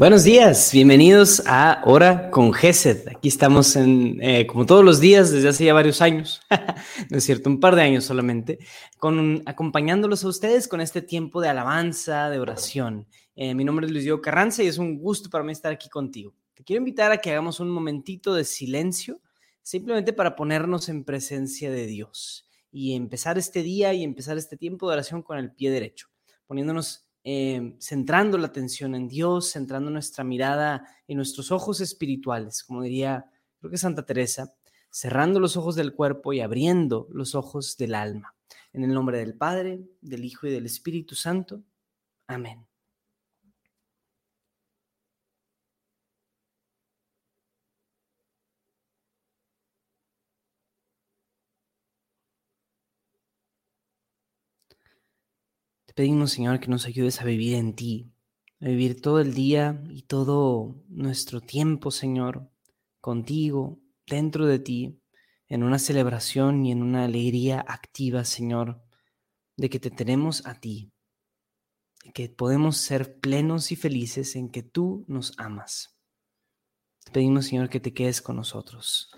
Buenos días, bienvenidos a Hora con Gesed. Aquí estamos en, eh, como todos los días desde hace ya varios años, no es cierto, un par de años solamente, acompañándolos a ustedes con este tiempo de alabanza, de oración. Eh, mi nombre es Luis Diego Carranza y es un gusto para mí estar aquí contigo. Te quiero invitar a que hagamos un momentito de silencio, simplemente para ponernos en presencia de Dios y empezar este día y empezar este tiempo de oración con el pie derecho, poniéndonos Em, centrando la atención en Dios, centrando nuestra mirada en nuestros ojos espirituales, como diría, creo que Santa Teresa, cerrando los ojos del cuerpo y abriendo los ojos del alma. En el nombre del Padre, del Hijo y del Espíritu Santo. Amén. Te pedimos, Señor, que nos ayudes a vivir en ti, a vivir todo el día y todo nuestro tiempo, Señor, contigo, dentro de ti, en una celebración y en una alegría activa, Señor, de que te tenemos a ti, de que podemos ser plenos y felices en que tú nos amas. Te pedimos, Señor, que te quedes con nosotros.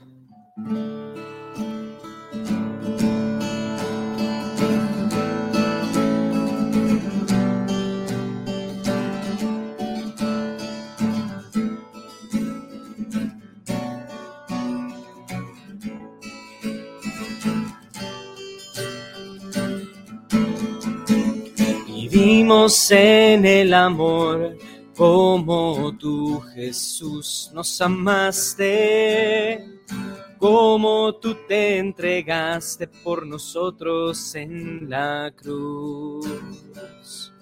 Vivimos en el amor como tú Jesús nos amaste, como tú te entregaste por nosotros en la cruz.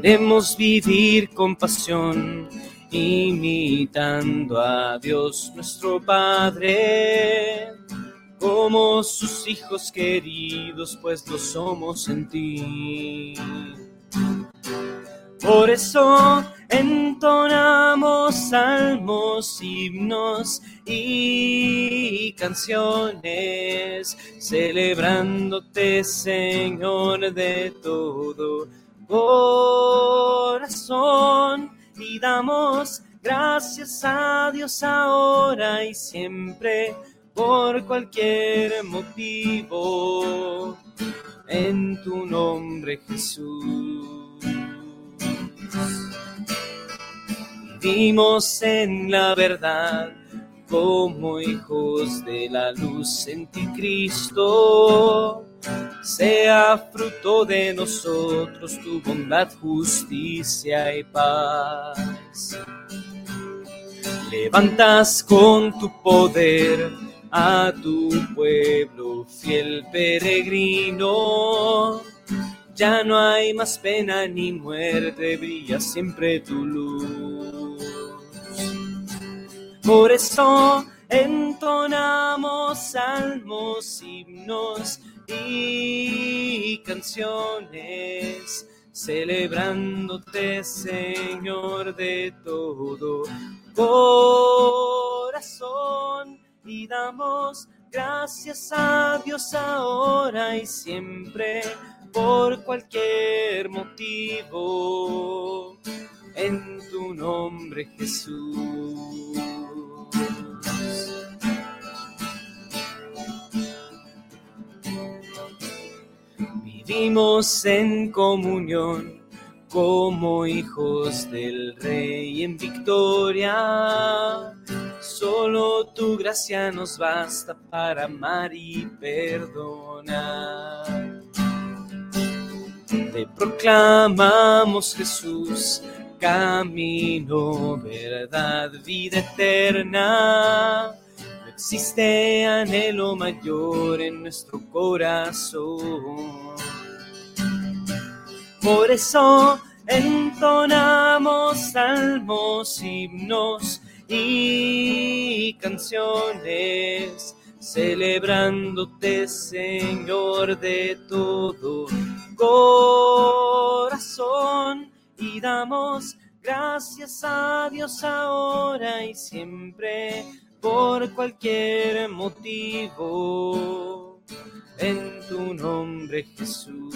Queremos vivir con pasión, imitando a Dios nuestro Padre como sus hijos queridos, pues lo somos en ti. Por eso entonamos salmos, himnos y canciones, celebrándote, Señor, de todo corazón. Y damos gracias a Dios ahora y siempre por cualquier motivo, en tu nombre Jesús. Vivimos en la verdad como hijos de la luz en ti Cristo. Sea fruto de nosotros tu bondad, justicia y paz. Levantas con tu poder a tu pueblo fiel peregrino. Ya no hay más pena ni muerte, brilla siempre tu luz. Por eso entonamos salmos, himnos y canciones, celebrándote, Señor, de todo corazón y damos gracias a Dios ahora y siempre por cualquier motivo. En tu nombre Jesús. Vivimos en comunión como hijos del Rey en victoria Solo tu gracia nos basta para amar y perdonar. Te proclamamos Jesús, camino, verdad, vida eterna. No existe anhelo mayor en nuestro corazón. Por eso entonamos salmos, himnos y canciones, celebrándote, Señor, de todo corazón. Y damos gracias a Dios ahora y siempre por cualquier motivo. En tu nombre, Jesús.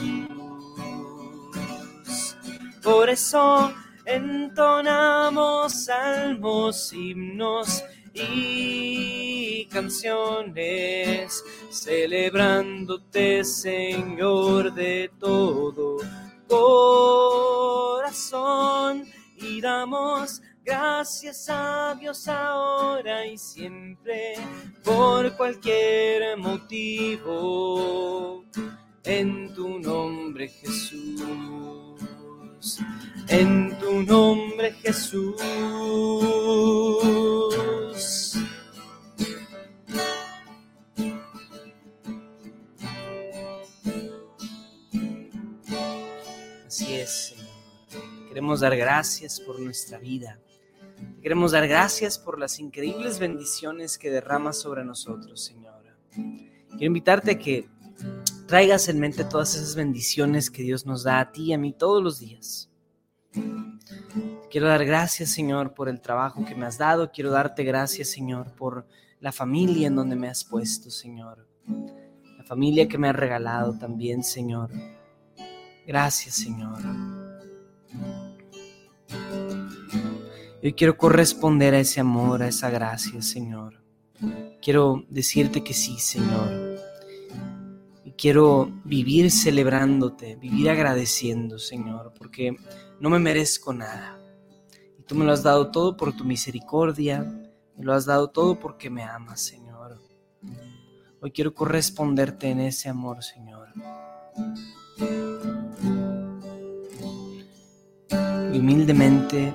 Por eso entonamos salmos, himnos y canciones, celebrándote, Señor, de todo corazón. Y damos gracias a Dios ahora y siempre por cualquier motivo. En tu nombre Jesús en tu nombre Jesús. Así es, Señor. Queremos dar gracias por nuestra vida. Queremos dar gracias por las increíbles bendiciones que derramas sobre nosotros, Señor. Quiero invitarte a que traigas en mente todas esas bendiciones que Dios nos da a ti y a mí todos los días. Quiero dar gracias, Señor, por el trabajo que me has dado. Quiero darte gracias, Señor, por la familia en donde me has puesto, Señor. La familia que me has regalado también, Señor. Gracias, Señor. Yo quiero corresponder a ese amor, a esa gracia, Señor. Quiero decirte que sí, Señor. Y quiero vivir celebrándote, vivir agradeciendo, Señor, porque no me merezco nada. Tú me lo has dado todo por tu misericordia, me lo has dado todo porque me amas, Señor. Hoy quiero corresponderte en ese amor, Señor. Y humildemente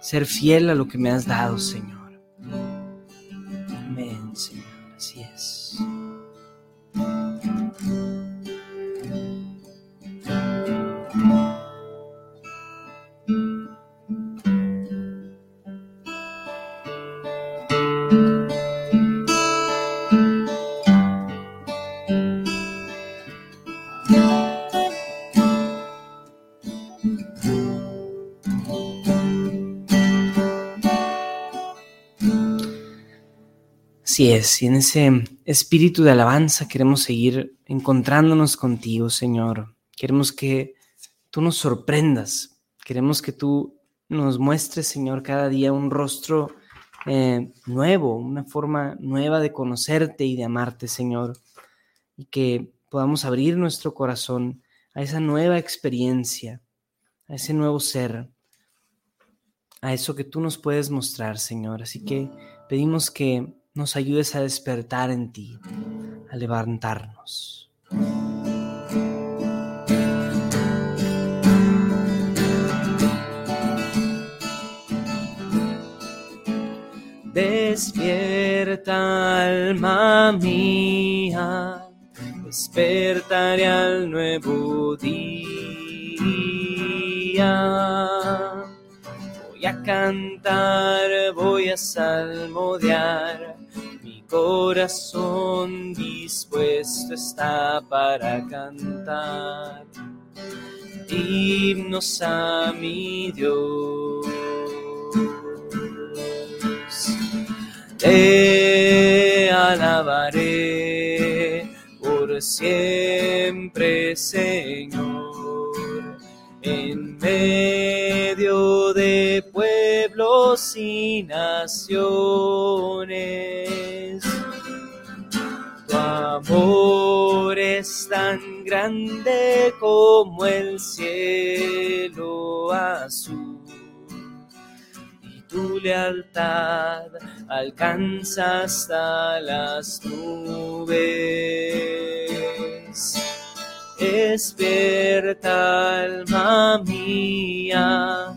ser fiel a lo que me has dado, Señor. Así es, y en ese espíritu de alabanza queremos seguir encontrándonos contigo, Señor. Queremos que tú nos sorprendas, queremos que tú nos muestres, Señor, cada día un rostro eh, nuevo, una forma nueva de conocerte y de amarte, Señor, y que podamos abrir nuestro corazón a esa nueva experiencia, a ese nuevo ser, a eso que tú nos puedes mostrar, Señor. Así que pedimos que nos ayudes a despertar en ti, a levantarnos. Despierta alma mía, despertaré al nuevo día. Voy a cantar, voy a salmodiar corazón dispuesto está para cantar himnos a mi Dios. Te alabaré por siempre, Señor, en medio de pueblos naciones amor es tan grande como el cielo azul y tu lealtad alcanza hasta las nubes. Despierta alma mía,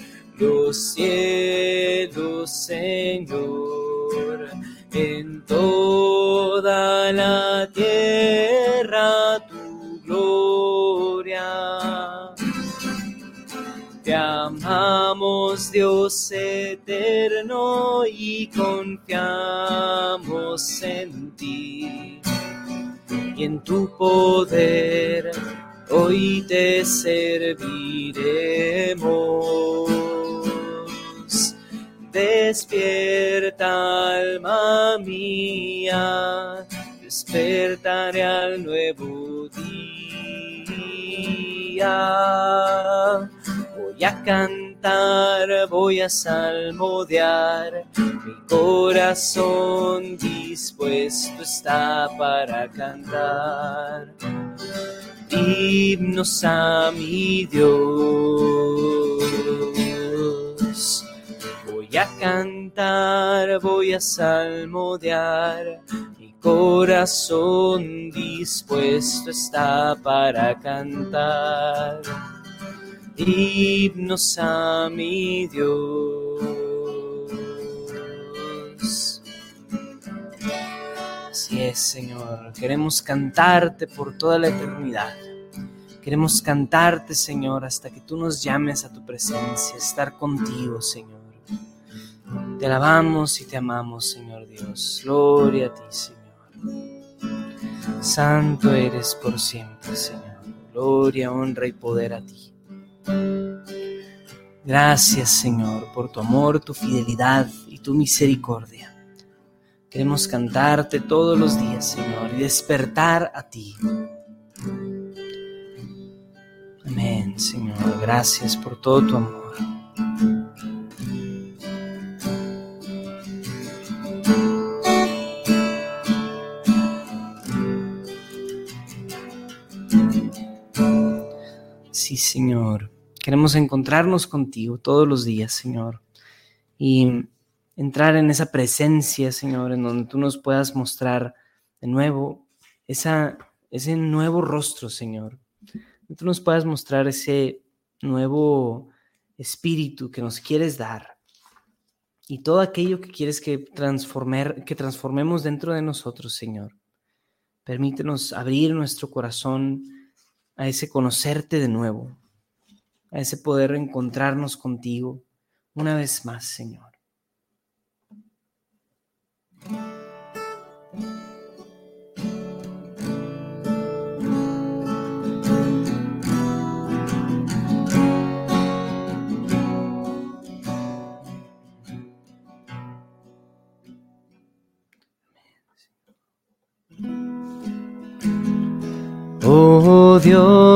Señor, en toda la tierra tu gloria. Te amamos Dios eterno y confiamos en ti y en tu poder hoy te serviremos. Despierta alma mía, despertaré al nuevo día. Voy a cantar, voy a salmodiar, mi corazón dispuesto está para cantar himnos a mi Dios. Cantar, voy a salmodiar, mi corazón dispuesto está para cantar. Himnos a mi Dios. Así es, Señor. Queremos cantarte por toda la eternidad. Queremos cantarte, Señor, hasta que tú nos llames a tu presencia, estar contigo, Señor. Te alabamos y te amamos, Señor Dios. Gloria a ti, Señor. Santo eres por siempre, Señor. Gloria, honra y poder a ti. Gracias, Señor, por tu amor, tu fidelidad y tu misericordia. Queremos cantarte todos los días, Señor, y despertar a ti. Amén, Señor. Gracias por todo tu amor. Señor. Queremos encontrarnos contigo todos los días, Señor. Y entrar en esa presencia, Señor, en donde tú nos puedas mostrar de nuevo ese nuevo rostro, Señor. Tú nos puedas mostrar ese nuevo espíritu que nos quieres dar y todo aquello que quieres que, transformer, que transformemos dentro de nosotros, Señor. Permítenos abrir nuestro corazón a ese conocerte de nuevo, a ese poder encontrarnos contigo una vez más, Señor.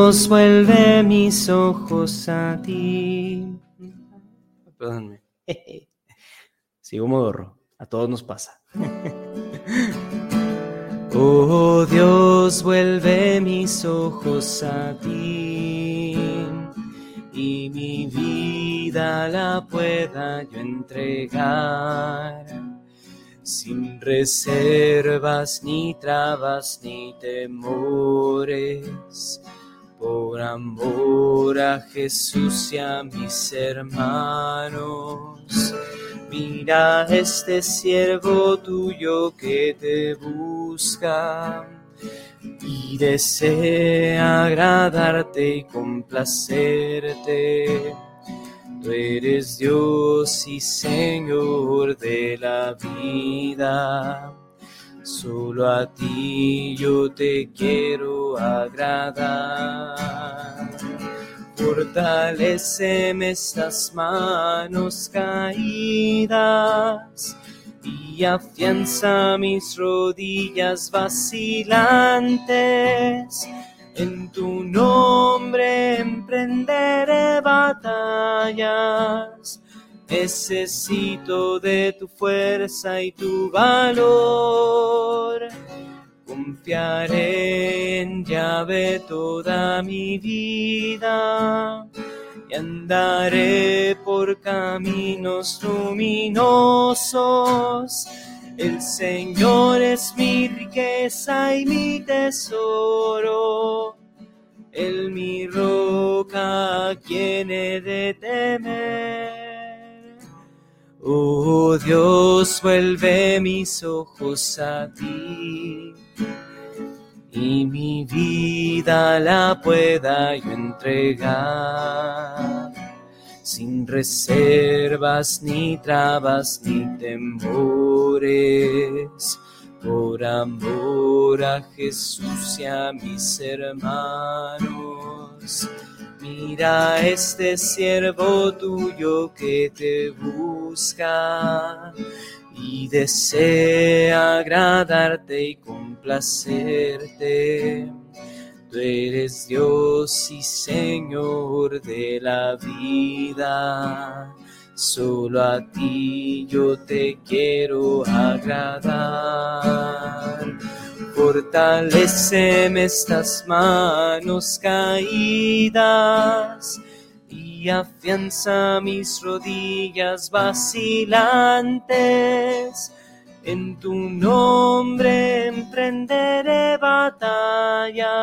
Dios, vuelve mis ojos a ti. Perdónme. Sigo modorro. A todos nos pasa. oh Dios, vuelve mis ojos a ti y mi vida la pueda yo entregar sin reservas ni trabas ni temores. Por amor a Jesús y a mis hermanos Mira este siervo tuyo que te busca y desea agradarte y complacerte. Tú eres Dios y Señor de la vida. Solo a ti yo te quiero agradar. Fortaleceme estas manos caídas y afianza mis rodillas vacilantes. En tu nombre emprenderé batallas. Necesito de tu fuerza y tu valor Confiaré en llave toda mi vida y andaré por caminos luminosos. El Señor es mi riqueza y mi tesoro. Él mi roca, quien he de temer. Oh Dios, vuelve mis ojos a ti y mi vida la pueda yo entregar sin reservas ni trabas ni temores. Por amor a Jesús y a mis hermanos. Mira este siervo tuyo que te busca y desea agradarte y complacerte. Tú eres Dios y Señor de la vida. Solo a ti yo te quiero agradar. Fortaleceme estas manos caídas y afianza mis rodillas vacilantes. En tu nombre emprenderé batallas.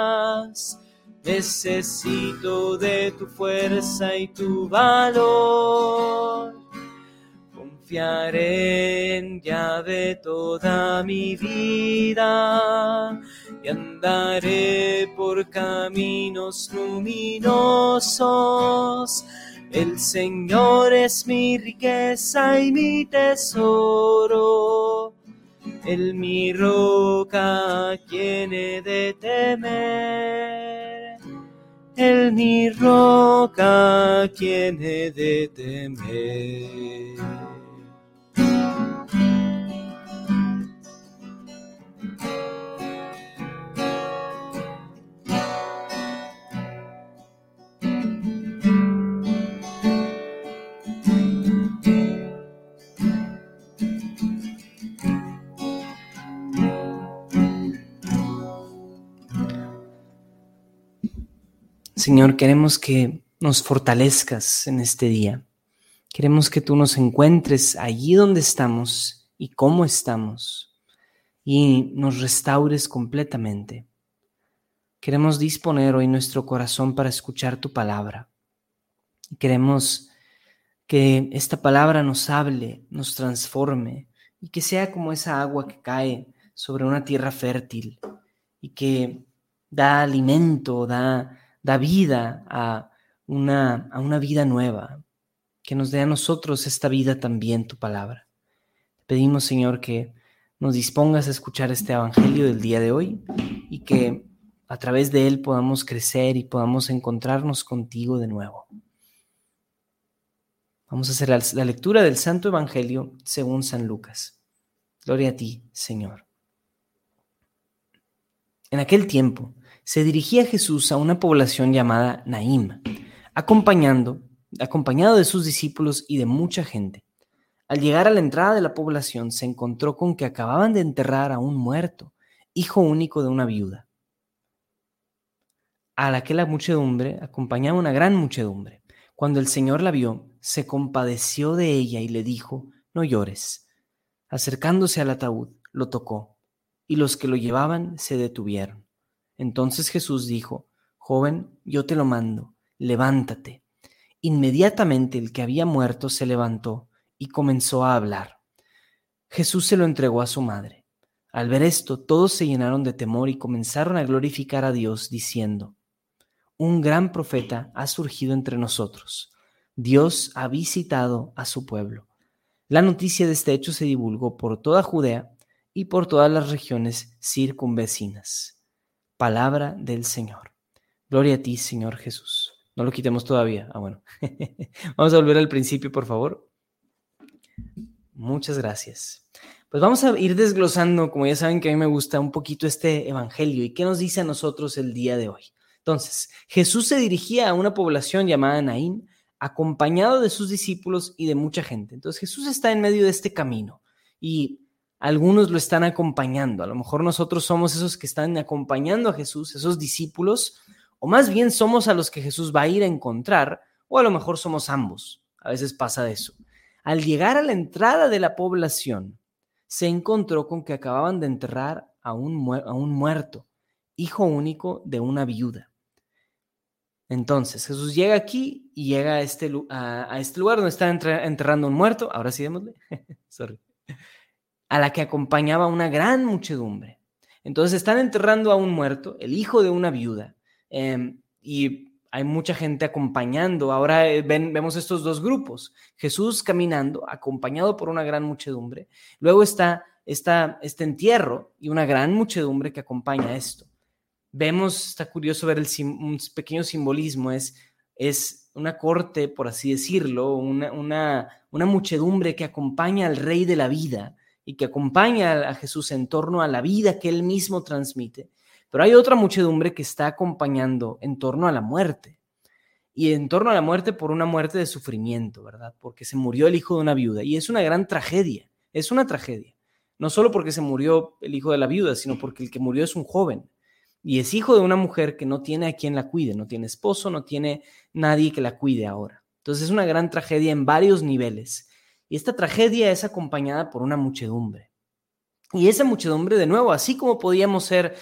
Necesito de tu fuerza y tu valor. Confiaré en de toda mi vida y andaré por caminos luminosos. El Señor es mi riqueza y mi tesoro. El mi roca, quien he de temer. El mi roca, quien he de temer. Señor, queremos que nos fortalezcas en este día. Queremos que tú nos encuentres allí donde estamos y cómo estamos y nos restaures completamente. Queremos disponer hoy nuestro corazón para escuchar tu palabra. Queremos que esta palabra nos hable, nos transforme y que sea como esa agua que cae sobre una tierra fértil y que da alimento, da da vida a una, a una vida nueva, que nos dé a nosotros esta vida también, tu palabra. pedimos, Señor, que nos dispongas a escuchar este Evangelio del día de hoy y que a través de él podamos crecer y podamos encontrarnos contigo de nuevo. Vamos a hacer la lectura del Santo Evangelio según San Lucas. Gloria a ti, Señor. En aquel tiempo, se dirigía Jesús a una población llamada Naim, acompañando, acompañado de sus discípulos y de mucha gente. Al llegar a la entrada de la población se encontró con que acababan de enterrar a un muerto, hijo único de una viuda. A la que la muchedumbre acompañaba una gran muchedumbre. Cuando el Señor la vio, se compadeció de ella y le dijo, no llores. Acercándose al ataúd, lo tocó, y los que lo llevaban se detuvieron. Entonces Jesús dijo, Joven, yo te lo mando, levántate. Inmediatamente el que había muerto se levantó y comenzó a hablar. Jesús se lo entregó a su madre. Al ver esto, todos se llenaron de temor y comenzaron a glorificar a Dios, diciendo, Un gran profeta ha surgido entre nosotros. Dios ha visitado a su pueblo. La noticia de este hecho se divulgó por toda Judea y por todas las regiones circunvecinas. Palabra del Señor. Gloria a ti, Señor Jesús. No lo quitemos todavía. Ah, bueno. vamos a volver al principio, por favor. Muchas gracias. Pues vamos a ir desglosando, como ya saben que a mí me gusta un poquito este evangelio y qué nos dice a nosotros el día de hoy. Entonces, Jesús se dirigía a una población llamada Naín, acompañado de sus discípulos y de mucha gente. Entonces, Jesús está en medio de este camino y algunos lo están acompañando. A lo mejor nosotros somos esos que están acompañando a Jesús, esos discípulos, o más bien somos a los que Jesús va a ir a encontrar, o a lo mejor somos ambos. A veces pasa eso. Al llegar a la entrada de la población, se encontró con que acababan de enterrar a un, a un muerto, hijo único de una viuda. Entonces, Jesús llega aquí y llega a este, a, este lugar donde está enterrando un muerto. Ahora sí, démosle. Sorry a la que acompañaba una gran muchedumbre. Entonces están enterrando a un muerto, el hijo de una viuda, em, y hay mucha gente acompañando. Ahora eh, vemos estos dos grupos. Jesús caminando, acompañado por una gran muchedumbre. Luego está esta, este entierro y una gran muchedumbre que acompaña esto. Vemos, está curioso ver el, un pequeño simbolismo, es, es una corte, por así decirlo, una, una muchedumbre que acompaña al rey de la vida y que acompaña a Jesús en torno a la vida que él mismo transmite. Pero hay otra muchedumbre que está acompañando en torno a la muerte. Y en torno a la muerte por una muerte de sufrimiento, ¿verdad? Porque se murió el hijo de una viuda. Y es una gran tragedia. Es una tragedia. No solo porque se murió el hijo de la viuda, sino porque el que murió es un joven. Y es hijo de una mujer que no tiene a quien la cuide. No tiene esposo, no tiene nadie que la cuide ahora. Entonces es una gran tragedia en varios niveles. Y esta tragedia es acompañada por una muchedumbre. Y esa muchedumbre, de nuevo, así como podíamos ser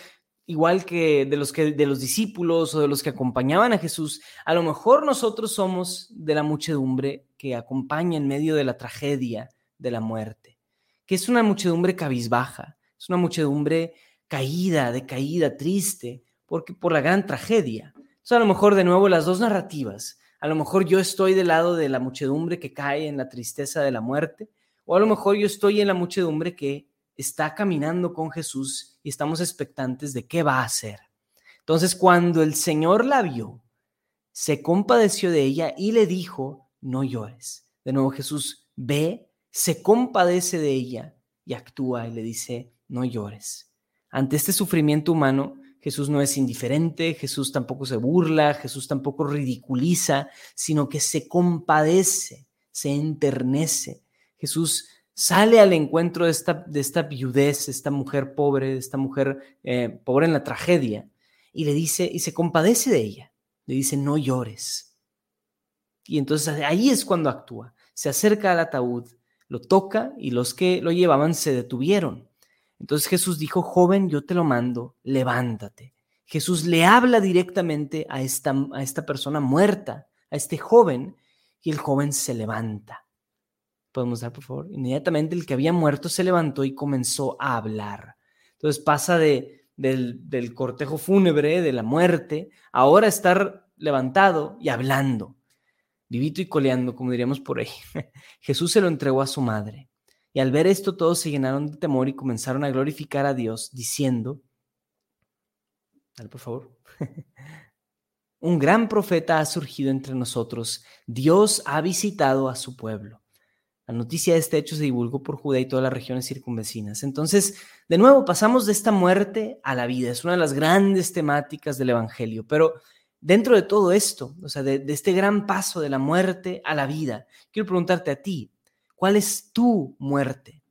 igual que de los que de los discípulos o de los que acompañaban a Jesús, a lo mejor nosotros somos de la muchedumbre que acompaña en medio de la tragedia de la muerte, que es una muchedumbre cabizbaja, es una muchedumbre caída, decaída, triste, porque por la gran tragedia. Entonces, a lo mejor de nuevo las dos narrativas, a lo mejor yo estoy del lado de la muchedumbre que cae en la tristeza de la muerte, o a lo mejor yo estoy en la muchedumbre que está caminando con Jesús y estamos expectantes de qué va a hacer. Entonces, cuando el Señor la vio, se compadeció de ella y le dijo, no llores. De nuevo Jesús ve, se compadece de ella y actúa y le dice, no llores. Ante este sufrimiento humano, Jesús no es indiferente, Jesús tampoco se burla, Jesús tampoco ridiculiza, sino que se compadece, se enternece. Jesús sale al encuentro de esta, de esta viudez, esta mujer pobre, de esta mujer eh, pobre en la tragedia, y le dice, y se compadece de ella, le dice, no llores. Y entonces ahí es cuando actúa, se acerca al ataúd, lo toca y los que lo llevaban se detuvieron. Entonces Jesús dijo, joven, yo te lo mando, levántate. Jesús le habla directamente a esta, a esta persona muerta, a este joven, y el joven se levanta. Podemos dar, por favor. Inmediatamente el que había muerto se levantó y comenzó a hablar. Entonces pasa de, del, del cortejo fúnebre, de la muerte, ahora estar levantado y hablando, vivito y coleando, como diríamos por ahí. Jesús se lo entregó a su madre. Y al ver esto todos se llenaron de temor y comenzaron a glorificar a Dios, diciendo, dale por favor, un gran profeta ha surgido entre nosotros, Dios ha visitado a su pueblo. La noticia de este hecho se divulgó por Judea y todas las regiones circunvecinas. Entonces, de nuevo, pasamos de esta muerte a la vida. Es una de las grandes temáticas del Evangelio. Pero dentro de todo esto, o sea, de, este gran paso de la muerte a la vida, quiero preguntarte a ti, ¿cuál es tu muerte?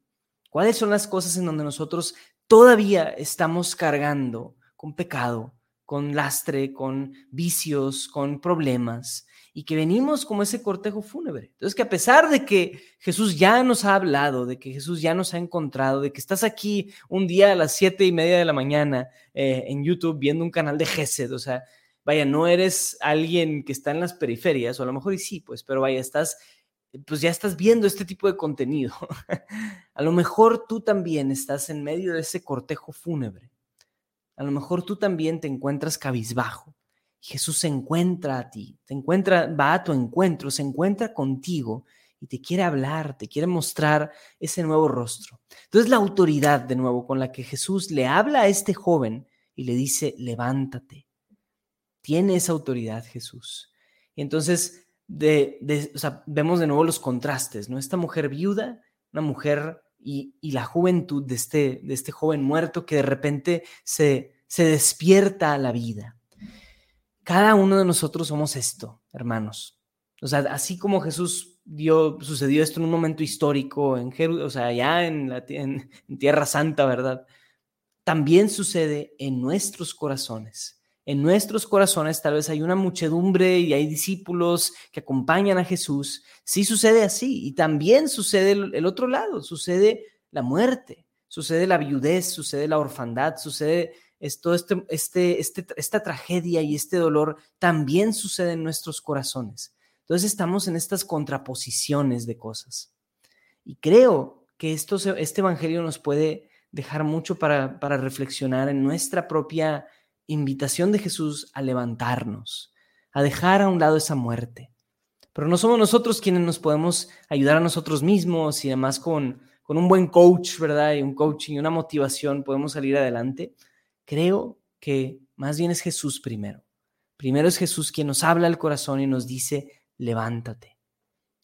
¿Cuáles son las cosas en donde nosotros todavía estamos cargando con pecado, con lastre, con vicios, con problemas? y que venimos como ese cortejo fúnebre. Entonces, que a pesar de que Jesús ya nos ha hablado, de que Jesús ya nos ha encontrado, de que estás aquí un día a las siete y media de la mañana eh, en YouTube viendo un canal de Gesed, o sea, vaya, no eres alguien que está en las periferias, o a lo mejor y sí, pues, pero vaya, estás, pues ya estás viendo este tipo de contenido. a lo mejor tú también estás en medio de ese cortejo fúnebre. A lo mejor tú también te encuentras cabizbajo Jesús se encuentra a ti, te encuentra, va a tu encuentro, se encuentra contigo y te quiere hablar, te quiere mostrar ese nuevo rostro. Entonces la autoridad de nuevo con la que Jesús le habla a este joven y le dice, levántate. Tiene esa autoridad Jesús. Y entonces de, vemos de nuevo los contrastes, ¿no? Esta mujer viuda, una mujer y, la juventud de este, de este joven muerto que de repente se, despierta a la vida. Cada uno de nosotros somos esto, hermanos. O sea, así como Jesús sucedió esto en un momento histórico, en o sea, allá en Tierra Santa, ¿verdad? También sucede en nuestros corazones. En nuestros corazones tal vez hay una muchedumbre y hay discípulos que acompañan a Jesús. Sí sucede así. Y también sucede el, otro lado, sucede la muerte, sucede la viudez, sucede la orfandad, sucede esto, este, este, este, esta tragedia y este dolor también sucede en nuestros corazones. Entonces estamos en estas contraposiciones de cosas. Y creo que esto, este Evangelio nos puede dejar mucho para, para reflexionar en nuestra propia invitación de Jesús a levantarnos, a dejar a un lado esa muerte. Pero no somos nosotros quienes nos podemos ayudar a nosotros mismos y además con, con un buen coach, ¿verdad? Y un coaching y una motivación podemos salir adelante. Creo que más bien es Jesús primero. Primero es Jesús quien nos habla al corazón y nos dice, levántate.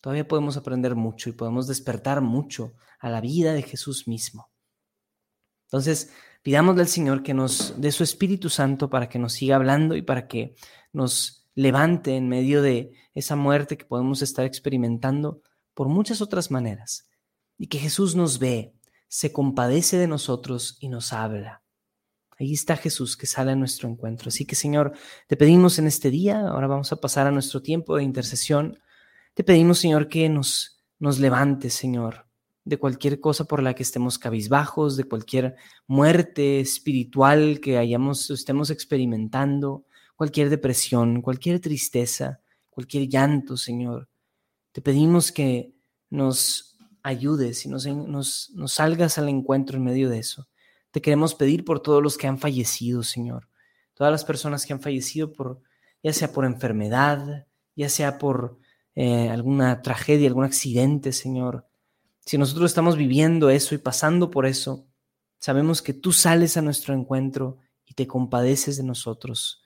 Todavía podemos aprender mucho y podemos despertar mucho a la vida de Jesús mismo. Entonces, pidámosle al Señor que nos dé su Espíritu Santo para que nos siga hablando y para que nos levante en medio de esa muerte que podemos estar experimentando por muchas otras maneras. Y que Jesús nos ve, se compadece de nosotros y nos habla. Ahí está Jesús que sale a nuestro encuentro. Así que Señor, te pedimos en este día, ahora vamos a pasar a nuestro tiempo de intercesión. Te pedimos, Señor, que nos, nos levantes, Señor, de cualquier cosa por la que estemos cabizbajos, de cualquier muerte espiritual que hayamos, estemos experimentando, cualquier depresión, cualquier tristeza, cualquier llanto, Señor. Te pedimos que nos ayudes y nos, nos, salgas al encuentro en medio de eso. Te queremos pedir por todos los que han fallecido, Señor. Todas las personas que han fallecido por, ya sea por enfermedad, ya sea por eh, alguna tragedia, algún accidente, Señor. Si nosotros estamos viviendo eso y pasando por eso, sabemos que tú sales a nuestro encuentro y te compadeces de nosotros.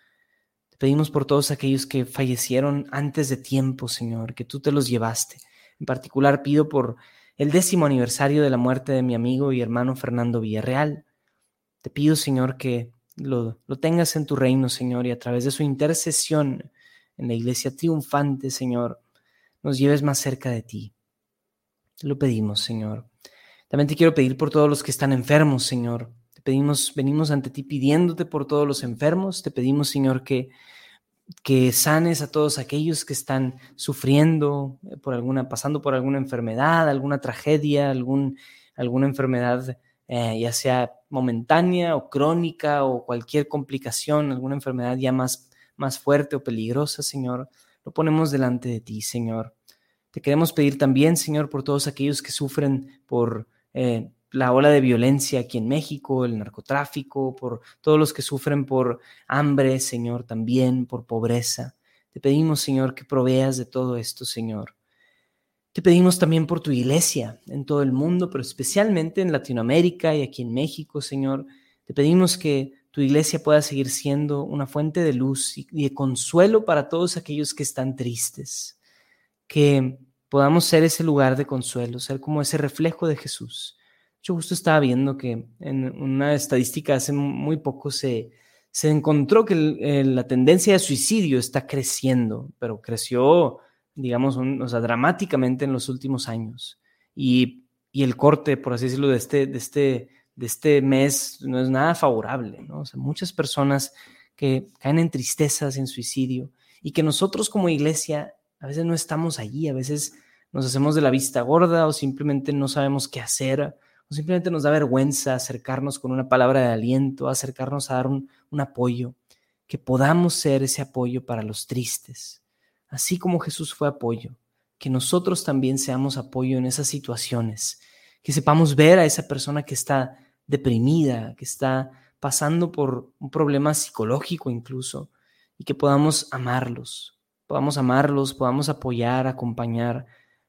Te pedimos por todos aquellos que fallecieron antes de tiempo, Señor, que tú te los llevaste. En particular pido por el décimo aniversario de la muerte de mi amigo y hermano Fernando Villarreal. Te pido, Señor, que lo, lo tengas en tu reino, Señor, y a través de su intercesión en la iglesia triunfante, Señor, nos lleves más cerca de ti. Lo pedimos, Señor. También te quiero pedir por todos los que están enfermos, Señor. Te pedimos, venimos ante ti pidiéndote por todos los enfermos. Te pedimos, Señor, que, que sanes a todos aquellos que están sufriendo por alguna, pasando por alguna enfermedad, alguna tragedia, algún, alguna enfermedad, eh, ya sea momentánea o crónica o cualquier complicación, alguna enfermedad ya más, más fuerte o peligrosa, Señor lo ponemos delante de ti, Señor. Te queremos pedir también, Señor, por todos aquellos que sufren por eh, la ola de violencia aquí en México, el narcotráfico, por todos los que sufren por hambre, Señor, también por pobreza. Te pedimos, Señor, que proveas de todo esto, Señor. Te pedimos también por tu iglesia en todo el mundo, pero especialmente en Latinoamérica y aquí en México, Señor. Te pedimos que tu iglesia pueda seguir siendo una fuente de luz y de consuelo para todos aquellos que están tristes. Que podamos ser ese lugar de consuelo, ser como ese reflejo de Jesús. Yo justo estaba viendo que en una estadística hace muy poco se, se encontró que la tendencia de suicidio está creciendo, pero creció, digamos, dramáticamente en los últimos años. Y, y el corte, por así decirlo, de este, de este de este mes no es nada favorable, ¿no? O sea, muchas personas que caen en tristezas, en suicidio, y que nosotros como iglesia a veces no estamos allí, a veces nos hacemos de la vista gorda o simplemente no sabemos qué hacer, o simplemente nos da vergüenza acercarnos con una palabra de aliento, acercarnos a dar un, un apoyo, que podamos ser ese apoyo para los tristes, así como Jesús fue apoyo, que nosotros también seamos apoyo en esas situaciones, que sepamos ver a esa persona que está deprimida, que está pasando por un problema psicológico incluso, y que podamos amarlos, podamos amarlos, podamos apoyar, acompañar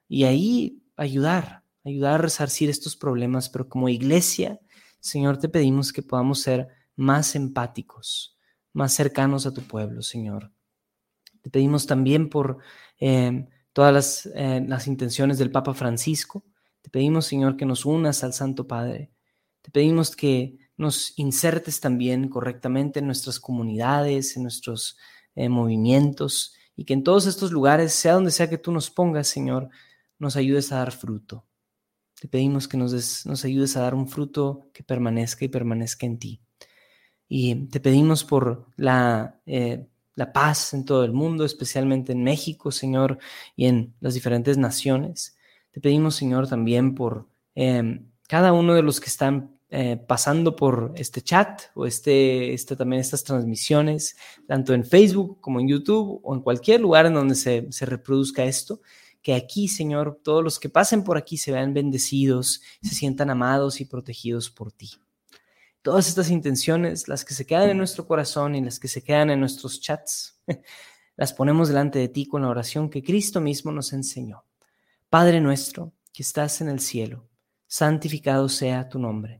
y ahí ayudar, ayudar a resarcir estos problemas, pero como iglesia, Señor, te pedimos que podamos ser más empáticos, más cercanos a tu pueblo, Señor. Te pedimos también por eh, todas las, eh, las intenciones del Papa Francisco. Te pedimos, Señor, que nos unas al Santo Padre te pedimos que nos insertes también correctamente en nuestras comunidades, en nuestros eh, movimientos y que en todos estos lugares, sea donde sea que tú nos pongas, Señor, nos ayudes a dar fruto. Te pedimos que nos, ayudes a dar un fruto que permanezca y permanezca en ti. Y te pedimos por la, eh, la paz en todo el mundo, especialmente en México, Señor, y en las diferentes naciones. Te pedimos, Señor, también por em, cada uno de los que están eh, pasando por este chat o este, este, también estas transmisiones, tanto en Facebook como en YouTube o en cualquier lugar en donde se, se reproduzca esto, que aquí, Señor, todos los que pasen por aquí se vean bendecidos, se sientan amados y protegidos por ti. Todas estas intenciones, las que se quedan en nuestro corazón y las que se quedan en nuestros chats, las ponemos delante de ti con la oración que Cristo mismo nos enseñó. Padre nuestro, que estás en el cielo, santificado sea tu nombre.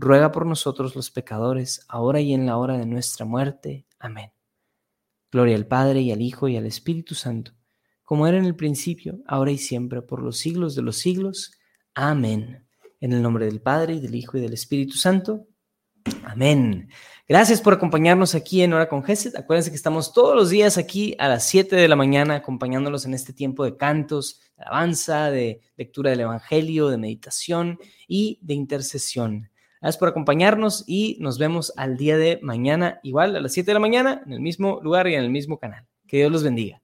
ruega por nosotros los pecadores, ahora y en la hora de nuestra muerte. Amén. Gloria al Padre y al Hijo y al Espíritu Santo, como era en el principio, ahora y siempre, por los siglos de los siglos. Amén. En el nombre del Padre y del Hijo y del Espíritu Santo. Amén. Gracias por acompañarnos aquí en Hora con Gesed. Acuérdense que estamos todos los días aquí a las 7 de la mañana acompañándolos en este tiempo de cantos, de alabanza, de lectura del Evangelio, de meditación y de intercesión. Gracias por acompañarnos y nos vemos al día de mañana, igual a las 7 de la mañana, en el mismo lugar y en el mismo canal. Que Dios los bendiga.